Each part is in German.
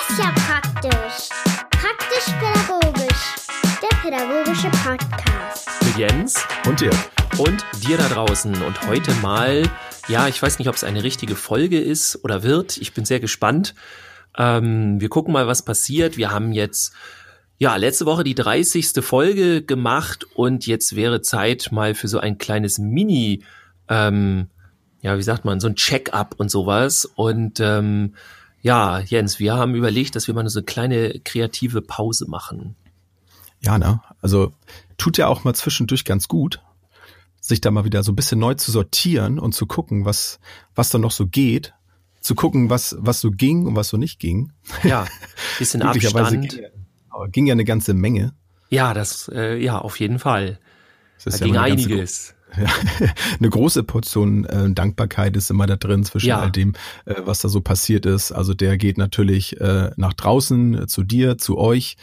Das ist ja praktisch. Praktisch-pädagogisch. Der pädagogische Podcast. Mit Jens Und dir? und dir da draußen. Und heute mal, ja, ich weiß nicht, ob es eine richtige Folge ist oder wird. Ich bin sehr gespannt. Ähm, wir gucken mal, was passiert. Wir haben jetzt, ja, letzte Woche die 30. Folge gemacht und jetzt wäre Zeit mal für so ein kleines Mini, ähm, ja, wie sagt man, so ein Check-up und sowas. Und ähm, ja, Jens, wir haben überlegt, dass wir mal so eine kleine kreative Pause machen. Ja, ne? Also tut ja auch mal zwischendurch ganz gut, sich da mal wieder so ein bisschen neu zu sortieren und zu gucken, was, was da noch so geht. Zu gucken, was, was so ging und was so nicht ging. Ja, bisschen Abstand. Ging, ja- ging ja eine ganze Menge. Ja, das, äh, ja, auf jeden Fall. Das Da ging eine ganze einiges. Eine große Portion äh, Dankbarkeit ist immer da drin zwischen Ja. all dem, äh, was da so passiert ist. Also der geht natürlich äh, nach draußen, äh, zu dir, zu euch.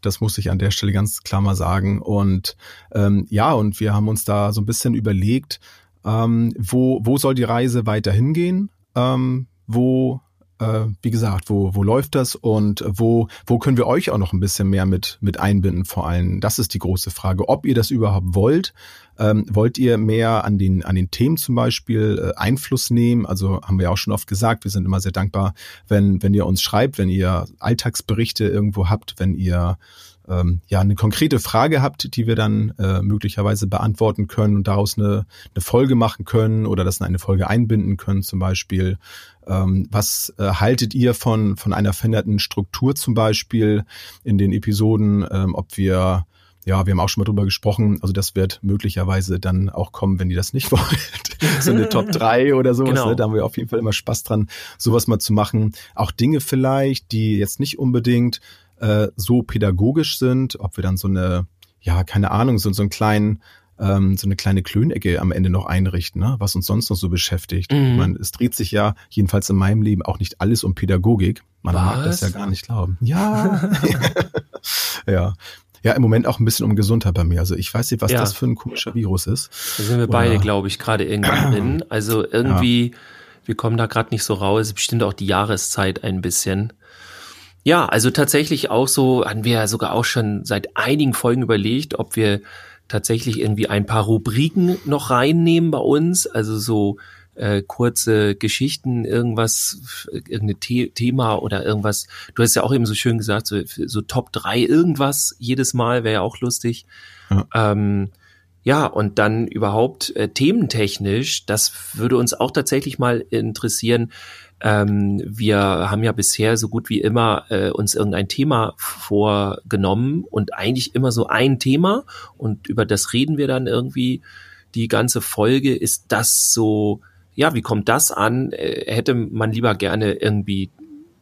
Das muss ich an der Stelle ganz klar mal sagen. Und ähm, ja, und wir haben uns da so ein bisschen überlegt, ähm, wo, wo soll die Reise weiter hingehen? Ähm, wo, äh, wie gesagt, wo, wo läuft das und wo, wo können wir euch auch noch ein bisschen mehr mit, mit einbinden vor allem? Das ist die große Frage, ob ihr das überhaupt wollt. Ähm, wollt ihr mehr an den, an den Themen zum Beispiel äh, Einfluss nehmen? Also haben wir ja auch schon oft gesagt, wir sind immer sehr dankbar, wenn, wenn ihr uns schreibt, wenn ihr Alltagsberichte irgendwo habt, wenn ihr ähm, ja eine konkrete Frage habt, die wir dann äh, möglicherweise beantworten können und daraus eine, eine Folge machen können oder das in eine Folge einbinden können zum Beispiel. Ähm, was äh, haltet ihr von, von einer veränderten Struktur zum Beispiel in den Episoden, ähm, ob wir ja, wir haben auch schon mal drüber gesprochen. Also das wird möglicherweise dann auch kommen, wenn ihr das nicht wollt. so eine Top 3 oder sowas. Genau. Ne? Da haben wir auf jeden Fall immer Spaß dran, sowas mal zu machen. Auch Dinge vielleicht, die jetzt nicht unbedingt äh, so pädagogisch sind, ob wir dann so eine, ja, keine Ahnung, so, so einen kleinen, ähm, so eine kleine Klönecke am Ende noch einrichten, ne? was uns sonst noch so beschäftigt. Mhm. Meine, es dreht sich ja, jedenfalls in meinem Leben, auch nicht alles um Pädagogik. Man mag das Was? ja gar nicht glauben. Ja. ja. Ja, im Moment auch ein bisschen um Gesundheit bei mir. Also ich weiß nicht, was Ja. das für ein komischer Virus ist. Da sind wir Oder- beide, glaube ich, gerade irgendwie drin. Also irgendwie, wir kommen da gerade nicht so raus. Es bestimmt auch die Jahreszeit ein bisschen. Ja, also tatsächlich auch so, haben wir ja sogar auch schon seit einigen Folgen überlegt, ob wir tatsächlich irgendwie ein paar Rubriken noch reinnehmen bei uns. Also so äh, kurze Geschichten, irgendwas, irgendein The Thema oder irgendwas. Du hast ja auch eben so schön gesagt, so, so Top 3 irgendwas jedes Mal wäre ja auch lustig. Ja. Ähm, ja, und dann überhaupt äh, thementechnisch, das würde uns auch tatsächlich mal interessieren. Ähm, wir haben ja bisher so gut wie immer äh, uns irgendein Thema vorgenommen und eigentlich immer so ein Thema und über das reden wir dann irgendwie die ganze Folge. Ist das so, ja, wie kommt das an? Äh, hätte man lieber gerne irgendwie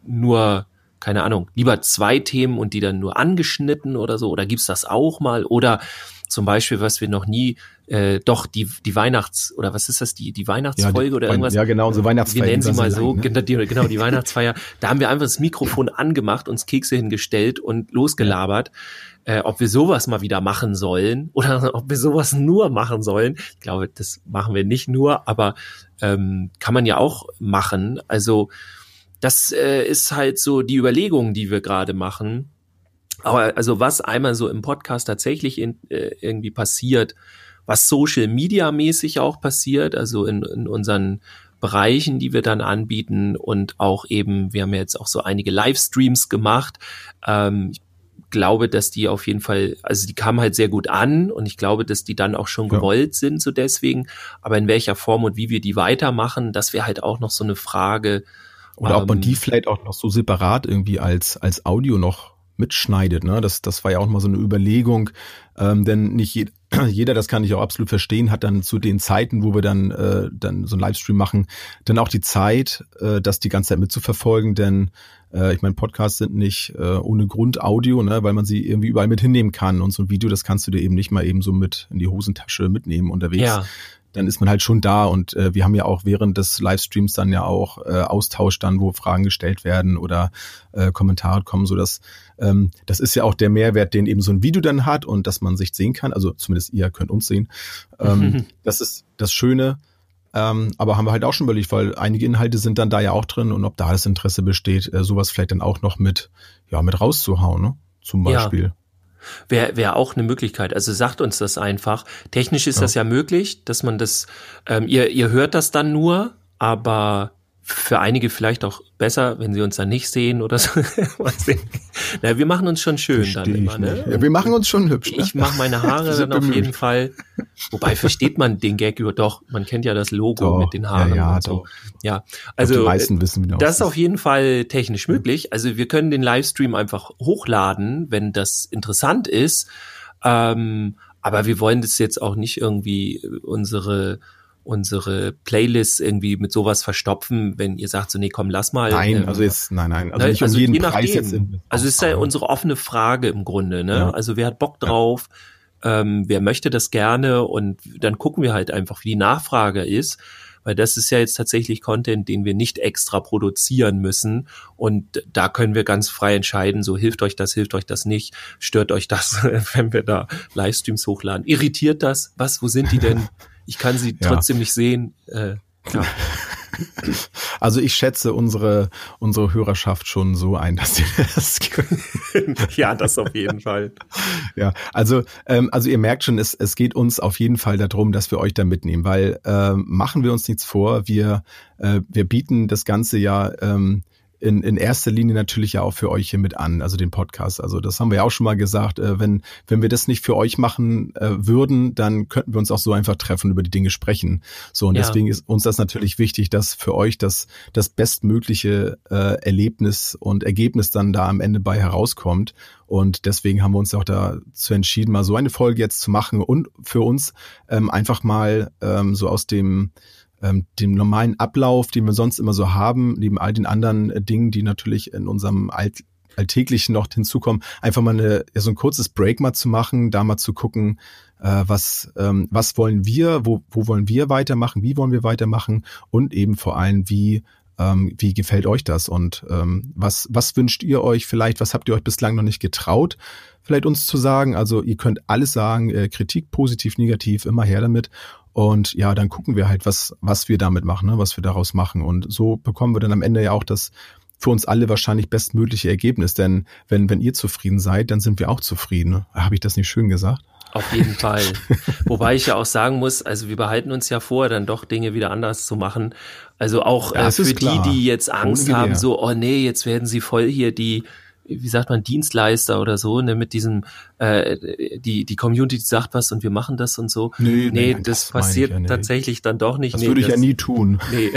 nur, keine Ahnung, lieber zwei Themen und die dann nur angeschnitten oder so? Oder gibt's das auch mal? Oder zum Beispiel, was wir noch nie, äh, doch die, die Weihnachts- oder was ist das, die, die Weihnachtsfolge die oder irgendwas? ja, genau, unsere Weihnachtsfeier, Wir nennen sie mal so, lang, ne? genau, die, genau, die Weihnachtsfeier. Da haben wir einfach das Mikrofon angemacht, uns Kekse hingestellt und losgelabert. Äh, ob wir sowas mal wieder machen sollen oder ob wir sowas nur machen sollen. Ich glaube, das machen wir nicht nur, aber ähm, kann man ja auch machen. Also das äh, ist halt so die Überlegung, die wir gerade machen. Aber also was einmal so im Podcast tatsächlich in, äh, irgendwie passiert, was Social Media mäßig auch passiert, also in, in unseren Bereichen, die wir dann anbieten und auch eben, wir haben ja jetzt auch so einige Livestreams gemacht. Ähm, ich glaube, dass die auf jeden Fall, also die kamen halt sehr gut an und ich glaube, dass die dann auch schon Ja. gewollt sind, so deswegen. Aber in welcher Form und wie wir die weitermachen, das wäre halt auch noch so eine Frage. Oder ob man Ähm, die vielleicht auch noch so separat irgendwie als, als Audio noch mitschneidet. Ne? Das, das war ja auch mal so eine Überlegung. Ähm, denn nicht je, jeder, das kann ich auch absolut verstehen, hat dann zu den Zeiten, wo wir dann, äh, dann so einen Livestream machen, dann auch die Zeit, äh, das die ganze Zeit mitzuverfolgen. Denn äh, ich meine, Podcasts sind nicht äh, ohne Grund Audio, ne? weil man sie irgendwie überall mit hinnehmen kann. Und so ein Video, das kannst du dir eben nicht mal eben so mit in die Hosentasche mitnehmen unterwegs Ja, dann ist man halt schon da und äh, wir haben ja auch während des Livestreams dann ja auch äh, Austausch dann, wo Fragen gestellt werden oder äh, Kommentare kommen, so dass ähm, das ist ja auch der Mehrwert, den eben so ein Video dann hat und dass man sich sehen kann, also zumindest ihr könnt uns sehen. Ähm, das ist das Schöne. Ähm, aber haben wir halt auch schon überlegt, weil einige Inhalte sind dann da ja auch drin und ob da das Interesse besteht, äh, sowas vielleicht dann auch noch mit, ja, mit rauszuhauen, ne? Zum Beispiel. Ja. Wäre wär auch eine Möglichkeit. Also sagt uns das einfach. Technisch ist ja. das ja möglich, dass man das, ähm, ihr, ihr hört das dann nur, aber für einige vielleicht auch besser, wenn sie uns dann nicht sehen oder so. Na, wir machen uns schon schön Versteh dann immer, ne? Ja, wir machen uns schon hübsch. Ne? Ich mache meine Haare dann auf jeden Fall. Wobei versteht man den Gag über doch, man kennt ja das Logo doch, mit den Haaren ja, ja, und so. Doch. Ja, also die meisten wissen, wie das ist auf jeden Fall technisch möglich. Also wir können den Livestream einfach hochladen, wenn das interessant ist. Ähm, aber wir wollen das jetzt auch nicht irgendwie unsere unsere Playlists irgendwie mit sowas verstopfen, wenn ihr sagt so, nee, komm, lass mal. Nein, ähm, also jetzt, nein, nein, also nicht also um jeden Preis jetzt. In, also ist ja unsere offene Frage im Grunde, ne? Ja. Also wer hat Bock drauf? Ja. Ähm, wer möchte das gerne? Und dann gucken wir halt einfach, wie die Nachfrage ist. Weil das ist ja jetzt tatsächlich Content, den wir nicht extra produzieren müssen. Und da können wir ganz frei entscheiden, so hilft euch das, hilft euch das nicht, stört euch das, wenn wir da Livestreams hochladen. Irritiert das? Was, wo sind die denn? Ich kann sie ja. trotzdem nicht sehen. Äh, ja. Also ich schätze unsere, unsere Hörerschaft schon so ein, dass sie das können. ja, das auf jeden Fall. Ja, also, ähm, also ihr merkt schon, es, es geht uns auf jeden Fall darum, dass wir euch da mitnehmen, weil ähm, machen wir uns nichts vor, wir, äh, wir bieten das ganze ja ähm, in, in erster Linie natürlich ja auch für euch hier mit an, also den Podcast. Also das haben wir ja auch schon mal gesagt. Äh, wenn, wenn wir das nicht für euch machen äh, würden, dann könnten wir uns auch so einfach treffen, über die Dinge sprechen. So, und ja. deswegen ist uns das natürlich wichtig, dass für euch das, das bestmögliche äh, Erlebnis und Ergebnis dann da am Ende bei herauskommt. Und deswegen haben wir uns auch dazu entschieden, mal so eine Folge jetzt zu machen und für uns ähm, einfach mal ähm, so aus dem ähm, dem normalen Ablauf, den wir sonst immer so haben, neben all den anderen äh, Dingen, die natürlich in unserem Alt alltäglichen noch hinzukommen, einfach mal eine, so ein kurzes Break mal zu machen, da mal zu gucken, äh, was, ähm, was wollen wir, wo, wo wollen wir weitermachen, wie wollen wir weitermachen und eben vor allem, wie ähm, wie gefällt euch das und ähm, was, was wünscht ihr euch vielleicht, was habt ihr euch bislang noch nicht getraut, vielleicht uns zu sagen. Also ihr könnt alles sagen, äh, Kritik, positiv, negativ, immer her damit. Und ja, dann gucken wir halt, was, was wir damit machen, ne, was wir daraus machen. Und so bekommen wir dann am Ende ja auch das für uns alle wahrscheinlich bestmögliche Ergebnis. Denn wenn, wenn ihr zufrieden seid, dann sind wir auch zufrieden. Ne? Habe ich das nicht schön gesagt? Auf jeden Fall. Wobei ich ja auch sagen muss, also wir behalten uns ja vor, dann doch Dinge wieder anders zu machen. Also auch äh, für die, die jetzt Angst haben, so, oh nee, jetzt werden sie voll hier die wie sagt man, Dienstleister oder so, ne, mit diesem, äh, die, die Community sagt was und wir machen das und so. Nee, nee, nee das, das passiert ja, tatsächlich dann doch nicht. Das nee, würde ich das, ja nie tun. Nee.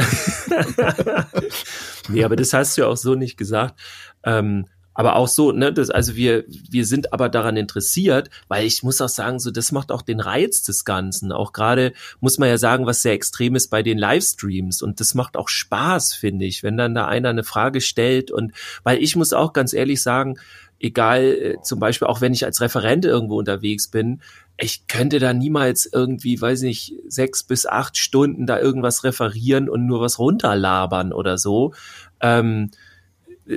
nee, aber das hast du ja auch so nicht gesagt. Ähm, aber auch so, ne, das, also wir, wir sind aber daran interessiert, weil ich muss auch sagen, so, das macht auch den Reiz des Ganzen. Auch gerade muss man ja sagen, was sehr extrem ist bei den Livestreams. Und das macht auch Spaß, finde ich, wenn dann da einer eine Frage stellt. Und weil ich muss auch ganz ehrlich sagen, egal, äh, zum Beispiel auch wenn ich als Referent irgendwo unterwegs bin, ich könnte da niemals irgendwie, weiß nicht, sechs bis acht Stunden da irgendwas referieren und nur was runterlabern oder so. Ähm,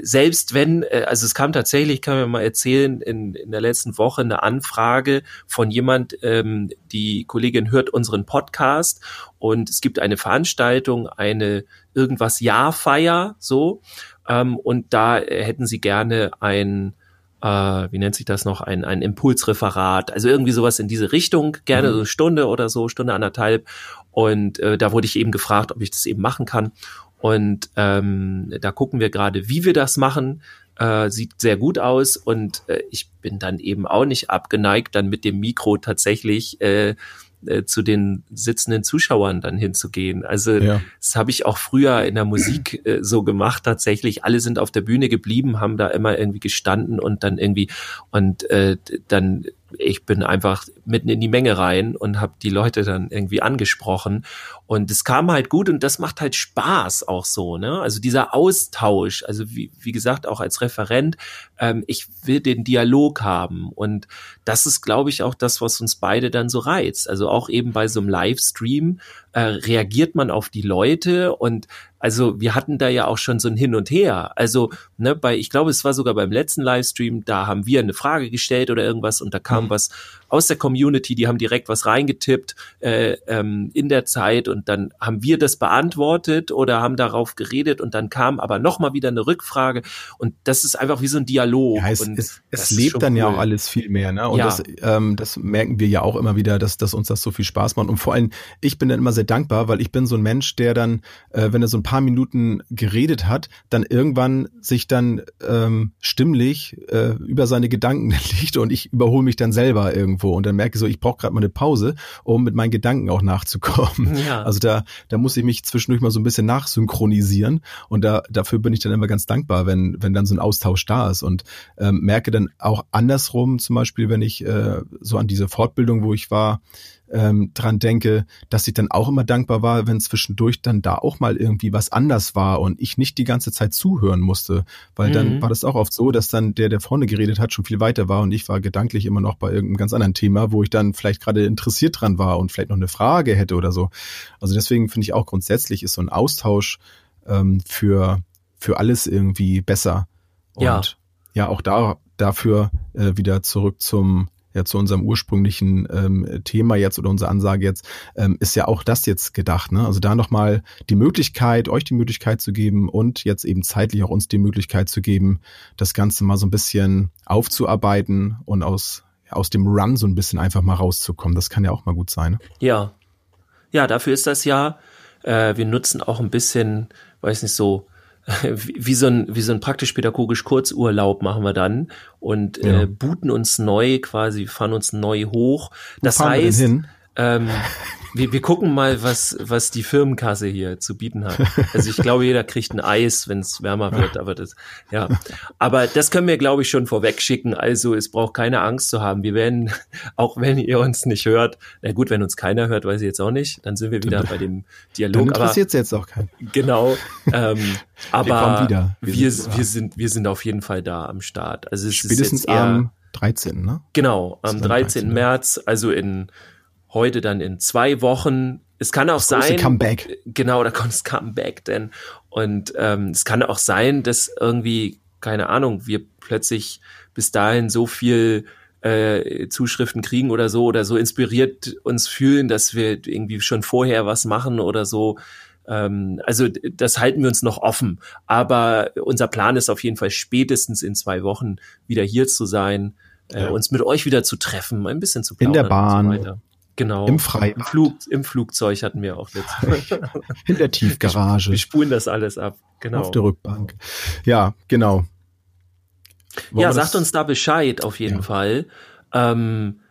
selbst wenn, äh, also es kam tatsächlich, kann man mal erzählen, in, in der letzten Woche eine Anfrage von jemand, ähm, die Kollegin hört unseren Podcast und es gibt eine Veranstaltung, eine irgendwas Jahrfeier, so, ähm, und da hätten sie gerne ein äh, wie nennt sich das noch, ein, ein Impulsreferat, also irgendwie sowas in diese Richtung, gerne mhm. so eine Stunde oder so, Stunde anderthalb. Und äh, da wurde ich eben gefragt, ob ich das eben machen kann. Und ähm, da gucken wir gerade, wie wir das machen. Äh, sieht sehr gut aus und äh, ich bin dann eben auch nicht abgeneigt, dann mit dem Mikro tatsächlich äh, äh, zu den sitzenden Zuschauern dann hinzugehen. Also ja. das habe ich auch früher in der Musik äh, so gemacht tatsächlich. Alle sind auf der Bühne geblieben, haben da immer irgendwie gestanden und dann irgendwie und äh, dann ich bin einfach mitten in die Menge rein und habe die Leute dann irgendwie angesprochen und es kam halt gut und das macht halt Spaß auch so, ne? Also dieser Austausch, also wie, wie gesagt auch als Referent, ähm, ich will den Dialog haben und das ist, glaube ich, auch das, was uns beide dann so reizt. Also auch eben bei so einem Livestream äh, reagiert man auf die Leute und also wir hatten da ja auch schon so ein Hin und Her. Also ne, bei, ich glaube, es war sogar beim letzten Livestream, da haben wir eine Frage gestellt oder irgendwas und da kam mhm. was aus der Community, die haben direkt was reingetippt äh, ähm, in der Zeit und dann haben wir das beantwortet oder haben darauf geredet und dann kam aber noch mal wieder eine Rückfrage und das ist einfach wie so ein Dialog. Ja, es, es, es lebt dann cool. ja auch alles viel mehr. Ne? Und ja. das, ähm, das merken wir ja auch immer wieder, dass, dass uns das so viel Spaß macht und vor allem ich bin dann immer sehr dankbar, weil ich bin so ein Mensch, der dann, äh, wenn er so ein paar Minuten geredet hat, dann irgendwann sich dann ähm, stimmlich äh, über seine Gedanken liegt und ich überhole mich dann selber irgendwo und dann merke ich so, ich brauche gerade mal eine Pause, um mit meinen Gedanken auch nachzukommen. Ja. Also da, da muss ich mich zwischendurch mal so ein bisschen nachsynchronisieren und da, dafür bin ich dann immer ganz dankbar, wenn, wenn dann so ein Austausch da ist und ähm, merke dann auch andersrum, zum Beispiel, wenn ich äh, so an diese Fortbildung, wo ich war, ähm, dran denke, dass ich dann auch immer dankbar war, wenn zwischendurch dann da auch mal irgendwie was anders war und ich nicht die ganze Zeit zuhören musste, weil mhm. dann war das auch oft so, dass dann der, der vorne geredet hat, schon viel weiter war und ich war gedanklich immer noch bei irgendeinem ganz anderen Thema, wo ich dann vielleicht gerade interessiert dran war und vielleicht noch eine Frage hätte oder so. Also deswegen finde ich auch grundsätzlich ist so ein Austausch ähm, für für alles irgendwie besser. Und ja, ja auch da dafür äh, wieder zurück zum ja zu unserem ursprünglichen ähm, Thema jetzt oder unsere Ansage jetzt, ähm, ist ja auch das jetzt gedacht. Ne? Also da nochmal die Möglichkeit, euch die Möglichkeit zu geben und jetzt eben zeitlich auch uns die Möglichkeit zu geben, das Ganze mal so ein bisschen aufzuarbeiten und aus, aus dem Run so ein bisschen einfach mal rauszukommen. Das kann ja auch mal gut sein. Ne? Ja. Ja, dafür ist das ja. Äh, wir nutzen auch ein bisschen, weiß nicht, so wie so ein, wie so ein praktisch-pädagogisch Kurzurlaub machen wir dann und ja. äh, booten uns neu quasi, fahren uns neu hoch. Das heißt, ähm, wir, wir gucken mal, was, was die Firmenkasse hier zu bieten hat. Also ich glaube, jeder kriegt ein Eis, wenn es wärmer wird, aber das, ja. Aber das können wir, glaube ich, schon vorweg schicken. Also es braucht keine Angst zu haben. Wir werden, auch wenn ihr uns nicht hört, na gut, wenn uns keiner hört, weiß ich jetzt auch nicht, dann sind wir wieder bei dem Dialog. Dann interessiert es jetzt auch keinen. Genau. Ähm, aber wir, wir, sind, wir, sind, wir sind auf jeden Fall da am Start. Also es Spätestens ist jetzt eher, am 13. Ne? Genau, am 13. 13. März, also in heute dann in zwei Wochen. Es kann auch das sein. Comeback. Genau, da kommt das Comeback denn. Und ähm, es kann auch sein, dass irgendwie, keine Ahnung, wir plötzlich bis dahin so viel äh, Zuschriften kriegen oder so oder so inspiriert uns fühlen, dass wir irgendwie schon vorher was machen oder so. Ähm, also das halten wir uns noch offen. Aber unser Plan ist auf jeden Fall spätestens in zwei Wochen wieder hier zu sein, äh, ja. uns mit euch wieder zu treffen, ein bisschen zu plaudern. In der Bahn. So Genau. Im Freibad. Im, Flug, Im Flugzeug hatten wir auch letztes In der Tiefgarage. Wir spulen das alles ab. Genau. Auf der Rückbank. Ja, genau. Wollen ja, sagt uns da Bescheid auf jeden ja. Fall. Ähm,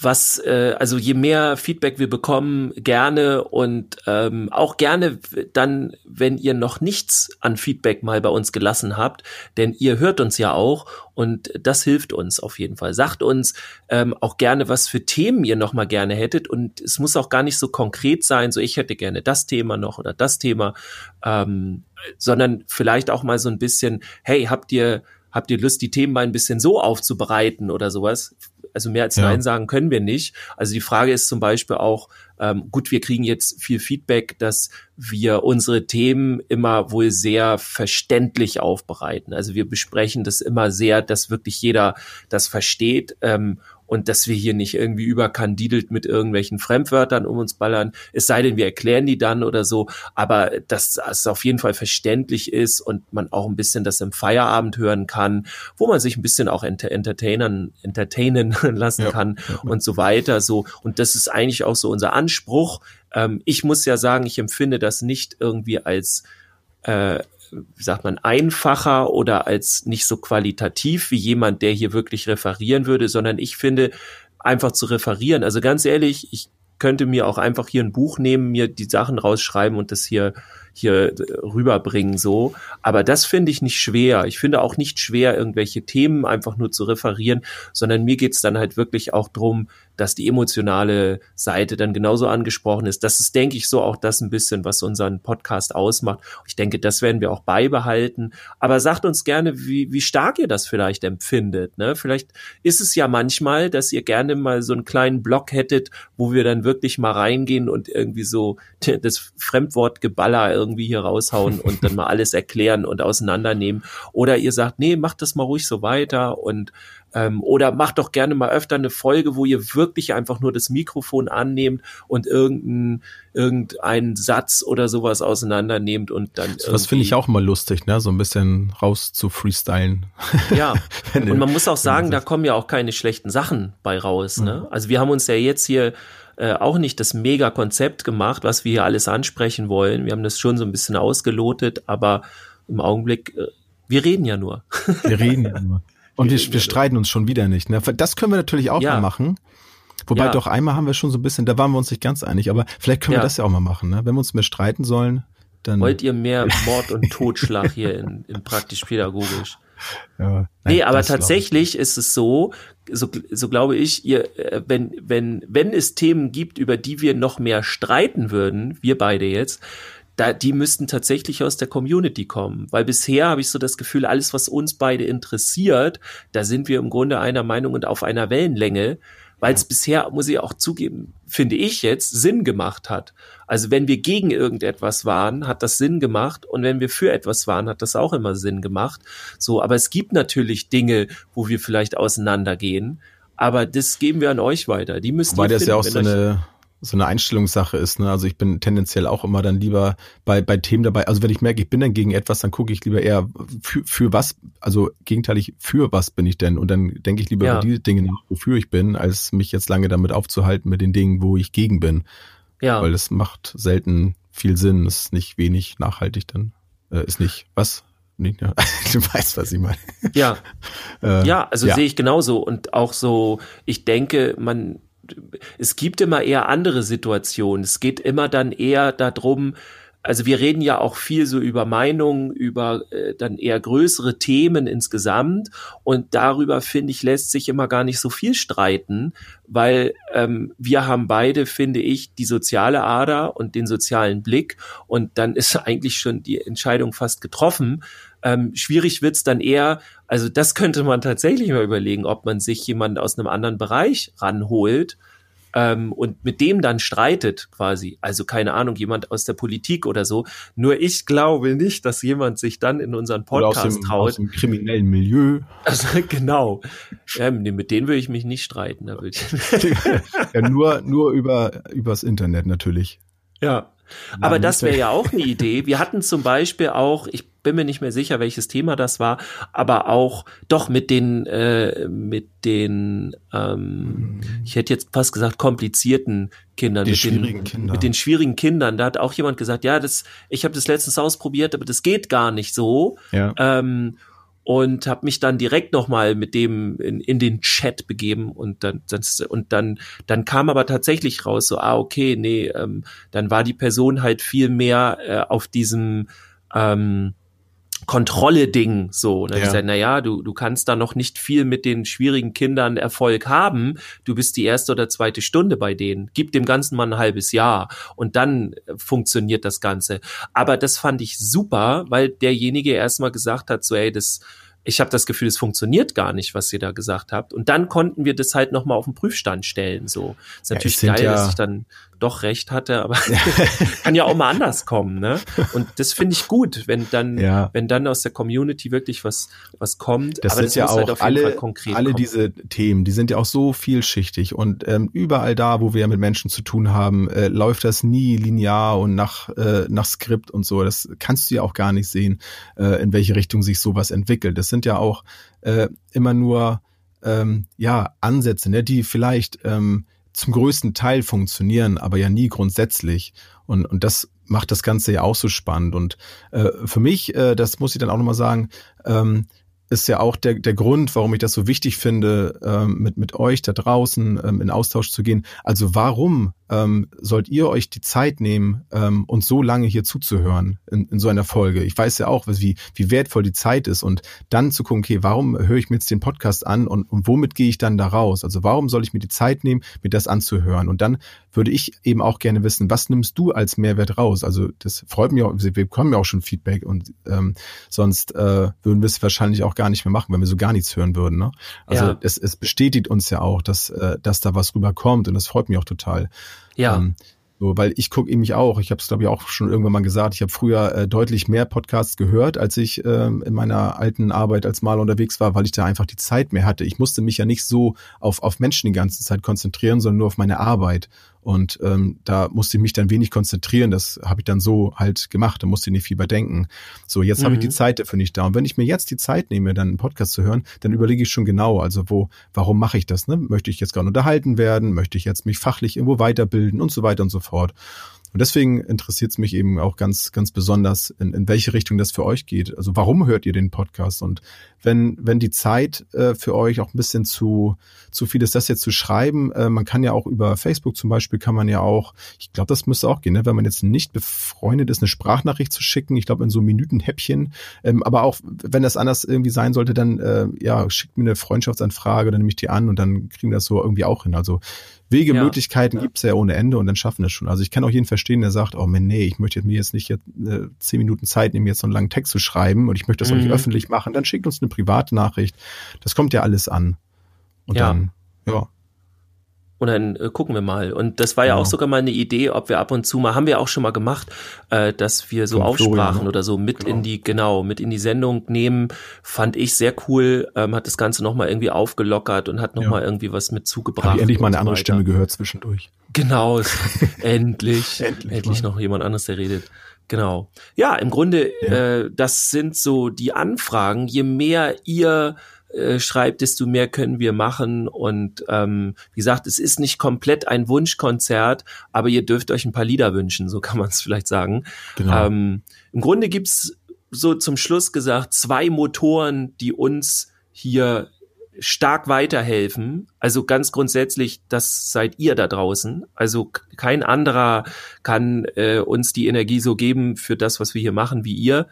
was, äh, also je mehr Feedback wir bekommen, gerne und ähm, auch gerne dann, wenn ihr noch nichts an Feedback mal bei uns gelassen habt, denn ihr hört uns ja auch und das hilft uns auf jeden Fall. Sagt uns ähm, auch gerne, was für Themen ihr noch mal gerne hättet und es muss auch gar nicht so konkret sein, so ich hätte gerne das Thema noch oder das Thema, ähm, sondern vielleicht auch mal so ein bisschen, hey, habt ihr habt ihr Lust, die Themen mal ein bisschen so aufzubereiten oder sowas? Also mehr als ja. Nein sagen können wir nicht. Also die Frage ist zum Beispiel auch, ähm, gut, wir kriegen jetzt viel Feedback, dass wir unsere Themen immer wohl sehr verständlich aufbereiten. Also wir besprechen das immer sehr, dass wirklich jeder das versteht. Ähm, und dass wir hier nicht irgendwie überkandidelt mit irgendwelchen Fremdwörtern um uns ballern, es sei denn, wir erklären die dann oder so, aber dass es auf jeden Fall verständlich ist und man auch ein bisschen das im Feierabend hören kann, wo man sich ein bisschen auch enter entertainern, entertainen lassen ja. kann und so weiter, so. Und das ist eigentlich auch so unser Anspruch. Ähm, ich muss ja sagen, ich empfinde das nicht irgendwie als äh, wie sagt man, einfacher oder als nicht so qualitativ wie jemand, der hier wirklich referieren würde, sondern ich finde, einfach zu referieren. Also ganz ehrlich, ich könnte mir auch einfach hier ein Buch nehmen, mir die Sachen rausschreiben und das hier hier rüberbringen so. Aber das finde ich nicht schwer. Ich finde auch nicht schwer, irgendwelche Themen einfach nur zu referieren, sondern mir geht's dann halt wirklich auch drum, dass die emotionale Seite dann genauso angesprochen ist. Das ist, denke ich, so auch das ein bisschen, was unseren Podcast ausmacht. Ich denke, das werden wir auch beibehalten. Aber sagt uns gerne, wie, wie stark ihr das vielleicht empfindet. Ne? Vielleicht ist es ja manchmal, dass ihr gerne mal so einen kleinen Blog hättet, wo wir dann wirklich mal reingehen und irgendwie so das Fremdwortgeballer irgendwie hier raushauen und dann mal alles erklären und auseinandernehmen. Oder ihr sagt, nee, macht das mal ruhig so weiter und ähm, oder macht doch gerne mal öfter eine Folge, wo ihr wirklich einfach nur das Mikrofon annehmt und irgendeinen irgendeinen Satz oder sowas auseinandernehmt und dann. Das finde ich auch immer lustig, ne? So ein bisschen raus zu freestylen. Ja. und man muss auch sagen, da kommen ja auch keine schlechten Sachen bei raus. Ne? Also wir haben uns ja jetzt hier äh, auch nicht das Mega-Konzept gemacht, was wir hier alles ansprechen wollen. Wir haben das schon so ein bisschen ausgelotet, aber im Augenblick, äh, wir reden ja nur. Wir reden ja nur. Und wir, wir, wir streiten uns schon wieder nicht. Ne? Das können wir natürlich auch ja. mal machen. Wobei ja. doch einmal haben wir schon so ein bisschen, da waren wir uns nicht ganz einig, aber vielleicht können ja. wir das ja auch mal machen. Ne? Wenn wir uns mehr streiten sollen, dann. Wollt ihr mehr Mord und Totschlag hier in, in praktisch pädagogisch? Ja, nein, nee, aber tatsächlich ist es so, so, so glaube ich, ihr, äh, wenn, wenn, wenn es Themen gibt, über die wir noch mehr streiten würden, wir beide jetzt, da, die müssten tatsächlich aus der Community kommen. Weil bisher habe ich so das Gefühl, alles, was uns beide interessiert, da sind wir im Grunde einer Meinung und auf einer Wellenlänge, weil es ja. bisher, muss ich auch zugeben, finde ich jetzt, Sinn gemacht hat. Also wenn wir gegen irgendetwas waren, hat das Sinn gemacht und wenn wir für etwas waren, hat das auch immer Sinn gemacht. So, aber es gibt natürlich Dinge, wo wir vielleicht auseinandergehen. Aber das geben wir an euch weiter. Die müsst Wobei ihr das finden, ja auch so eine so eine Einstellungssache ist. Ne? Also ich bin tendenziell auch immer dann lieber bei, bei Themen dabei. Also wenn ich merke, ich bin dann gegen etwas, dann gucke ich lieber eher für, für was, also gegenteilig, für was bin ich denn? Und dann denke ich lieber ja. über diese Dinge nach, wofür ich bin, als mich jetzt lange damit aufzuhalten mit den Dingen, wo ich gegen bin. Ja. Weil das macht selten viel Sinn, ist nicht wenig nachhaltig dann. Äh, ist nicht, was? Nicht, ja. Du weißt, was ich meine. Ja. äh, ja, also ja. sehe ich genauso. Und auch so, ich denke, man es gibt immer eher andere Situationen. Es geht immer dann eher darum, also wir reden ja auch viel so über Meinungen, über äh, dann eher größere Themen insgesamt und darüber finde ich lässt sich immer gar nicht so viel streiten, weil ähm, wir haben beide, finde ich, die soziale Ader und den sozialen Blick und dann ist eigentlich schon die Entscheidung fast getroffen. Ähm, schwierig wird's dann eher, also das könnte man tatsächlich mal überlegen, ob man sich jemanden aus einem anderen Bereich ranholt ähm, und mit dem dann streitet quasi. Also keine Ahnung, jemand aus der Politik oder so. Nur ich glaube nicht, dass jemand sich dann in unseren Podcast aus dem, traut. Aus dem kriminellen Milieu. Also genau. Ähm, mit denen würde ich mich nicht streiten. Da ich ja, nur, nur über, übers Internet natürlich. Ja. Aber das wäre ja auch eine Idee. Wir hatten zum Beispiel auch, ich bin mir nicht mehr sicher, welches Thema das war, aber auch doch mit den, äh, mit den, ähm, ich hätte jetzt fast gesagt, komplizierten Kindern, mit den, Kinder. mit den schwierigen Kindern. Da hat auch jemand gesagt, ja, das, ich habe das letztens ausprobiert, aber das geht gar nicht so. Ja. Ähm, und habe mich dann direkt nochmal mit dem in, in den Chat begeben und dann das, und dann dann kam aber tatsächlich raus so ah okay nee ähm, dann war die Person halt viel mehr äh, auf diesem ähm, Kontrolle-Ding so. Und dann ja. gesagt, na ja, du, du kannst da noch nicht viel mit den schwierigen Kindern Erfolg haben. Du bist die erste oder zweite Stunde bei denen. Gib dem Ganzen mal ein halbes Jahr und dann äh, funktioniert das Ganze. Aber das fand ich super, weil derjenige erstmal gesagt hat, so ey, das ich habe das Gefühl, es funktioniert gar nicht, was ihr da gesagt habt. Und dann konnten wir das halt nochmal auf den Prüfstand stellen. So ist natürlich ja, geil, ja dass ich dann doch recht hatte, aber kann ja auch mal anders kommen, ne? Und das finde ich gut, wenn dann, ja. wenn dann aus der Community wirklich was, was kommt. Das aber sind das ja halt auch halt alle, alle kommen. diese Themen, die sind ja auch so vielschichtig und ähm, überall da, wo wir mit Menschen zu tun haben, äh, läuft das nie linear und nach, äh, nach Skript und so. Das kannst du ja auch gar nicht sehen, äh, in welche Richtung sich sowas entwickelt. Das sind ja auch äh, immer nur ähm, ja Ansätze, ne, die vielleicht ähm, zum größten Teil funktionieren, aber ja nie grundsätzlich. Und, und das macht das Ganze ja auch so spannend. Und äh, für mich, äh, das muss ich dann auch nochmal sagen, ähm, ist ja auch der, der Grund, warum ich das so wichtig finde, ähm, mit, mit euch da draußen ähm, in Austausch zu gehen. Also warum ähm, sollt ihr euch die Zeit nehmen, ähm, uns so lange hier zuzuhören in, in so einer Folge. Ich weiß ja auch, wie, wie wertvoll die Zeit ist und dann zu gucken, okay, warum höre ich mir jetzt den Podcast an und, und womit gehe ich dann da raus? Also warum soll ich mir die Zeit nehmen, mir das anzuhören? Und dann würde ich eben auch gerne wissen, was nimmst du als Mehrwert raus? Also das freut mich auch, wir bekommen ja auch schon Feedback und ähm, sonst äh, würden wir es wahrscheinlich auch gar nicht mehr machen, wenn wir so gar nichts hören würden. Ne? Also ja. es, es bestätigt uns ja auch, dass, äh, dass da was rüberkommt und das freut mich auch total. Ja. Ähm, so, weil ich gucke mich auch, ich habe es glaube ich auch schon irgendwann mal gesagt, ich habe früher äh, deutlich mehr Podcasts gehört, als ich äh, in meiner alten Arbeit als Maler unterwegs war, weil ich da einfach die Zeit mehr hatte. Ich musste mich ja nicht so auf, auf Menschen die ganze Zeit konzentrieren, sondern nur auf meine Arbeit. Und ähm, da musste ich mich dann wenig konzentrieren. Das habe ich dann so halt gemacht. Da musste ich nicht viel überdenken. So, jetzt mhm. habe ich die mhm. Zeit dafür nicht da. Und wenn ich mir jetzt die Zeit nehme, dann einen Podcast zu hören, dann überlege ich schon genau, also wo, warum mache ich das? Ne? Möchte ich jetzt gerade unterhalten werden? Möchte ich jetzt mich fachlich irgendwo weiterbilden und so weiter und so fort. Und deswegen interessiert es mich eben auch ganz, ganz besonders, in, in welche Richtung das für euch geht. Also warum hört ihr den Podcast? Und wenn, wenn die Zeit äh, für euch auch ein bisschen zu, zu viel ist, das jetzt zu schreiben, äh, man kann ja auch über Facebook zum Beispiel, kann man ja auch, ich glaube, das müsste auch gehen, ne? wenn man jetzt nicht befreundet ist, eine Sprachnachricht zu schicken, ich glaube in so Minutenhäppchen, ähm, aber auch wenn das anders irgendwie sein sollte, dann äh, ja, schickt mir eine Freundschaftsanfrage, dann nehme ich die an und dann kriegen wir das so irgendwie auch hin. Also Wege, ja, Möglichkeiten ja. gibt's ja ohne Ende und dann schaffen das schon. Also ich kann auch jeden verstehen, der sagt, oh man, nee, ich möchte mir jetzt nicht jetzt, äh, zehn Minuten Zeit nehmen, jetzt so einen langen Text zu schreiben und ich möchte das mhm. auch nicht mhm. öffentlich machen. Dann schickt uns eine private Nachricht. Das kommt ja alles an. Und ja. dann, ja. Und dann äh, gucken wir mal. Und das war ja genau. auch sogar mal eine Idee, ob wir ab und zu mal, haben wir auch schon mal gemacht, äh, dass wir so Von Aufsprachen Florian, ne? oder so mit genau. in die, genau, mit in die Sendung nehmen. Fand ich sehr cool, ähm, hat das Ganze nochmal irgendwie aufgelockert und hat nochmal ja. irgendwie was mit zugebracht. Hab ich endlich mal eine so andere Stimme gehört zwischendurch. Genau, endlich, endlich, endlich noch jemand anderes, der redet. Genau. Ja, im Grunde, ja. Äh, das sind so die Anfragen. Je mehr ihr äh, schreibt, desto mehr können wir machen. Und ähm, wie gesagt, es ist nicht komplett ein Wunschkonzert, aber ihr dürft euch ein paar Lieder wünschen, so kann man es vielleicht sagen. Genau. Ähm, Im Grunde gibt's so zum Schluss gesagt zwei Motoren, die uns hier stark weiterhelfen. Also ganz grundsätzlich, das seid ihr da draußen. Also kein anderer kann äh, uns die Energie so geben für das, was wir hier machen, wie ihr.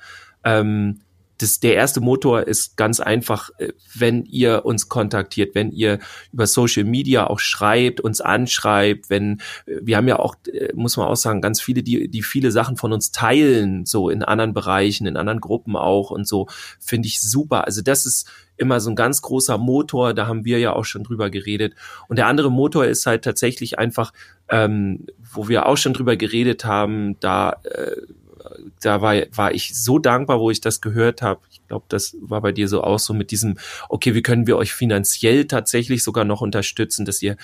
Ähm, das, der erste Motor ist ganz einfach, äh, wenn ihr uns kontaktiert, wenn ihr über Social Media auch schreibt, uns anschreibt, wenn äh, wir haben ja auch, äh, muss man auch sagen, ganz viele, die, die viele Sachen von uns teilen, so in anderen Bereichen, in anderen Gruppen auch und so, finde ich super. Also das ist immer so ein ganz großer Motor, da haben wir ja auch schon drüber geredet. Und der andere Motor ist halt tatsächlich einfach, ähm, wo wir auch schon drüber geredet haben, da äh, da war, war ich so dankbar, wo ich das gehört habe. Ich glaube, das war bei dir so auch so mit diesem, okay, wie können wir euch finanziell tatsächlich sogar noch unterstützen, dass ihr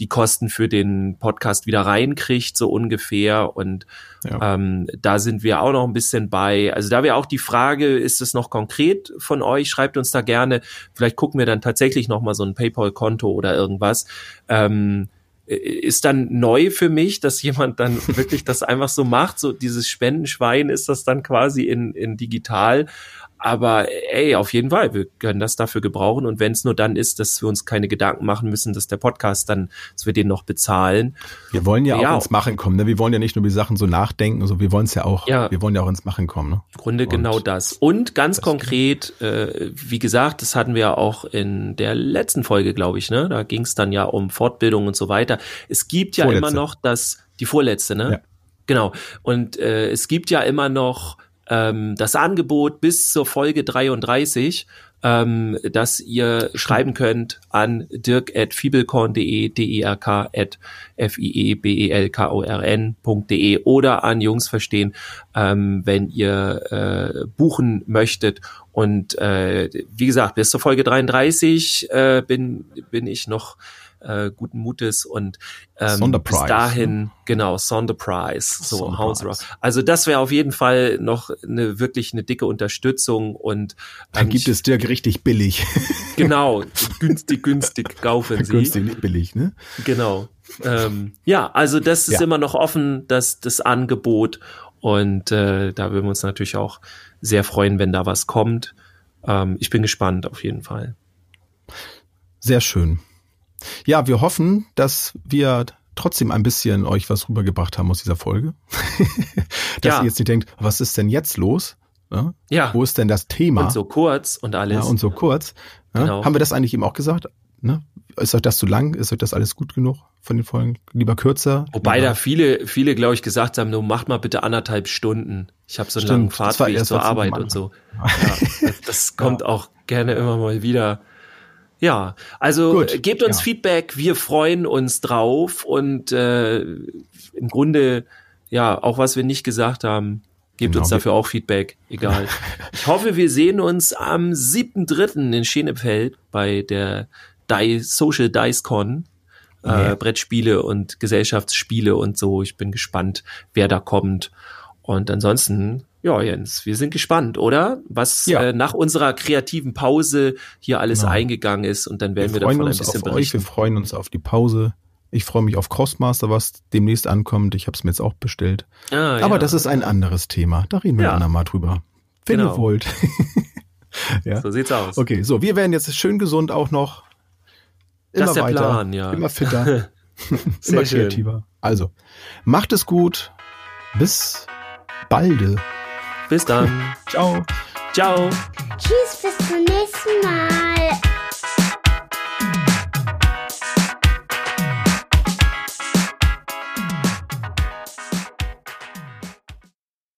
die Kosten für den Podcast wieder reinkriegt, so ungefähr. Und ja. ähm, da sind wir auch noch ein bisschen bei. Also da wäre auch die Frage, ist es noch konkret von euch? Schreibt uns da gerne. Vielleicht gucken wir dann tatsächlich noch mal so ein PayPal-Konto oder irgendwas. Ähm, ist dann neu für mich, dass jemand dann wirklich das einfach so macht. So dieses Spendenschwein ist das dann quasi in, in digital. Aber ey, auf jeden Fall, wir können das dafür gebrauchen. Und wenn es nur dann ist, dass wir uns keine Gedanken machen müssen, dass der Podcast dann, dass wir den noch bezahlen. Wir wollen ja, ja auch ins Machen kommen. Ne? Wir wollen ja nicht nur die Sachen so nachdenken, also wir wollen es ja auch, ja. wir wollen ja auch ins Machen kommen. Ne? Im Grunde Und genau das. Und ganz das konkret, äh, wie gesagt, das hatten wir ja auch in der letzten Folge, glaube ich, ne? Da ging es dann ja um Fortbildung und so weiter. Es gibt ja vorletzte. immer noch das, die vorletzte, ne? Ja. Genau. Und äh, es gibt ja immer noch ähm, das Angebot bis zur Folge 33, ähm, dass ihr schreiben könnt an dirk.fiebelkorn.de, D-E-R-K at F-I-E-B-E-L-K-O-R-N.de oder an Jungs verstehen, ähm, wenn ihr äh, buchen möchtet. Und äh, wie gesagt, bis zur Folge 33 äh, bin, bin ich noch äh, guten Mutes und ähm, bis dahin, ne? genau, Sonderpreis, so im. Also das wäre auf jeden Fall noch eine wirklich eine dicke Unterstützung und ähm, dann gibt es Dirk richtig billig. Genau, günstig, günstig kaufen Sie. Günstig, nicht billig, ne? Genau. Ähm, ja, also das ist ja. immer noch offen, das, das Angebot und äh, da würden wir uns natürlich auch sehr freuen, wenn da was kommt. Ähm, ich bin gespannt auf jeden Fall. Sehr schön. Ja, wir hoffen, dass wir trotzdem ein bisschen euch was rübergebracht haben aus dieser Folge. Dass Ja. ihr jetzt nicht denkt, was ist denn jetzt los? Ja? Ja. Wo ist denn das Thema? Und so kurz und alles. ja, und so kurz. Genau. Haben wir das eigentlich eben auch gesagt? Ne? Ist euch das zu lang? Ist euch das alles gut genug von den Folgen? Lieber kürzer? Wobei lieber da viele, viele, glaube ich, gesagt haben, du mach mal bitte anderthalb Stunden. Ich habe so einen Stimmt, langen Fahrtweg zur Arbeit und so. Ja, das kommt auch gerne immer mal wieder. Ja, also Gut, äh, gebt uns ja. Feedback, wir freuen uns drauf und äh, im Grunde, ja, auch was wir nicht gesagt haben, gebt Genau, uns dafür auch Feedback, egal. ich hoffe, wir sehen uns am 7.3. in Schenefeld bei der Die Social Dice Con Ja. äh, Brettspiele und Gesellschaftsspiele und so. Ich bin gespannt, wer da kommt. Und ansonsten, ja, Jens, wir sind gespannt, oder? Was Ja. äh, nach unserer kreativen Pause hier alles Genau. eingegangen ist und dann werden wir, wir davon ein bisschen auf euch, berichten. wir freuen uns auf die Pause. Ich freue mich auf Crossmaster, was demnächst ankommt. Ich habe es mir jetzt auch bestellt. Ah, Aber ja. das ist ein anderes Thema. Da reden wir Ja. andermal drüber. Wenn Genau. ihr wollt. ja. so sieht's aus. Okay, so, wir werden jetzt schön gesund auch noch. Immer Das ist der weiter, Plan, ja. immer fitter, immer schön. kreativer. Also, macht es gut. Bis balde. Bis dann. Ciao. Ciao. Tschüss, bis zum nächsten Mal.